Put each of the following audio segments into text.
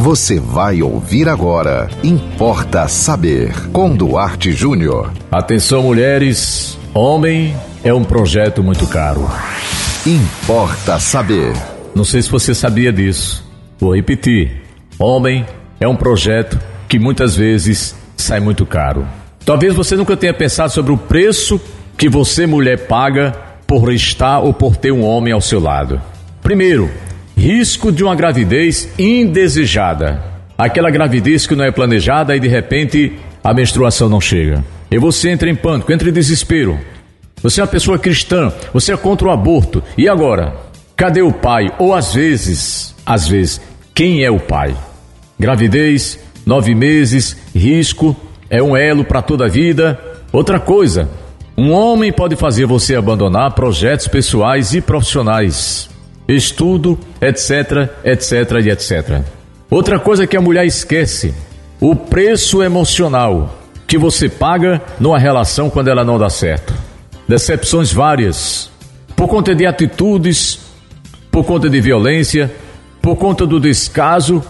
Você vai ouvir agora. Importa saber. Com Duarte Júnior. Atenção, mulheres. Homem é um projeto muito caro. Importa saber. Não sei se você sabia disso. Vou repetir. Homem é um projeto que muitas vezes sai muito caro. Talvez você nunca tenha pensado sobre o preço que você, mulher, paga por estar ou por ter um homem ao seu lado. Primeiro, risco de uma gravidez indesejada. Aquela gravidez que não é planejada e de repente a menstruação não chega. E você entra em pânico, entra em desespero. Você é uma pessoa cristã, você é contra o aborto. E agora? Cadê o pai? Ou às vezes, às vezes, quem é o pai? Gravidez, nove meses, risco, é um elo para toda a vida. Outra coisa, um homem pode fazer você abandonar projetos pessoais e profissionais, estudo, etc, etc e etc. Outra coisa que a mulher esquece: o preço emocional que você paga numa relação quando ela não dá certo. Decepções várias, por conta de atitudes, por conta de violência, por conta do descaso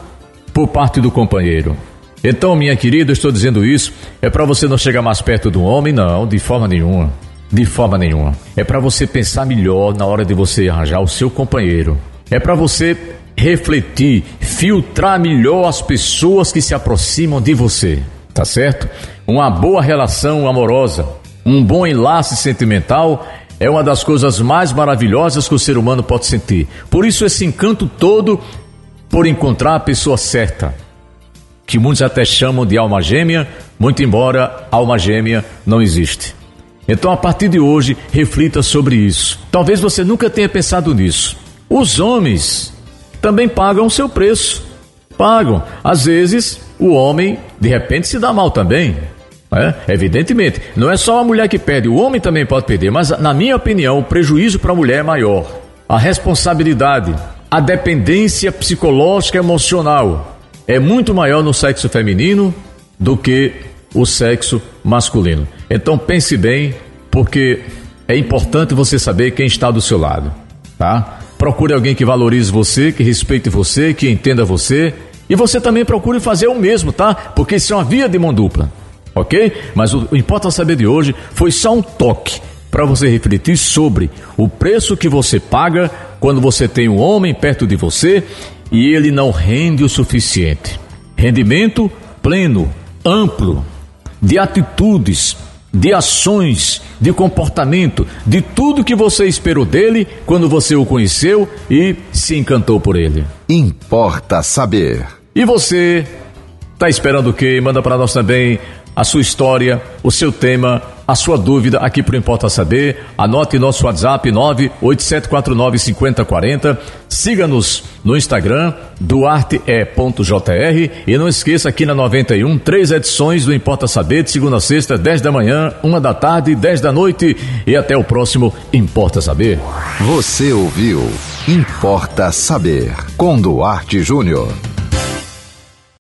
por parte do companheiro. Então, minha querida, estou dizendo isso é para você não chegar mais perto do homem, não, de forma nenhuma. De forma nenhuma. É para você pensar melhor na hora de você arranjar o seu companheiro. É para você refletir, filtrar melhor as pessoas que se aproximam de você. Tá certo? Uma boa relação amorosa, um bom enlace sentimental é uma das coisas mais maravilhosas que o ser humano pode sentir. Por isso, esse encanto todo por encontrar a pessoa certa, que muitos até chamam de alma gêmea, muito embora alma gêmea não existe. Então, a partir de hoje, reflita sobre isso. Talvez você nunca tenha pensado nisso. Os homens também pagam o seu preço. Pagam. Às vezes, o homem, de repente, se dá mal também. É, evidentemente, não é só a mulher que perde, o homem também pode perder, mas na minha opinião, o prejuízo para a mulher é maior. A responsabilidade, a dependência psicológica e emocional é muito maior no sexo feminino do que o sexo masculino. Então pense bem, porque é importante você saber quem está do seu lado, tá? Procure alguém que valorize você, que respeite você, que entenda você, e você também procure fazer o mesmo, tá? Porque isso é uma via de mão dupla, ok? Mas o, o saber de hoje foi só um toque para você refletir sobre o preço que você paga quando você tem um homem perto de você e ele não rende o suficiente. Rendimento pleno, amplo, de atitudes, de ações, de comportamento, de tudo que você esperou dele quando você o conheceu e se encantou por ele. Importa saber. E você está esperando o quê? Manda para nós também a sua história, o seu tema, a sua dúvida aqui para Importa Saber. Anote nosso WhatsApp 987495040. Siga-nos no Instagram, duarte.jr. E não esqueça aqui na 91, três edições do Importa Saber, de segunda a sexta, 10 da manhã, uma da tarde, 10 da noite. E até o próximo Importa Saber. Você ouviu Importa Saber, com Duarte Júnior.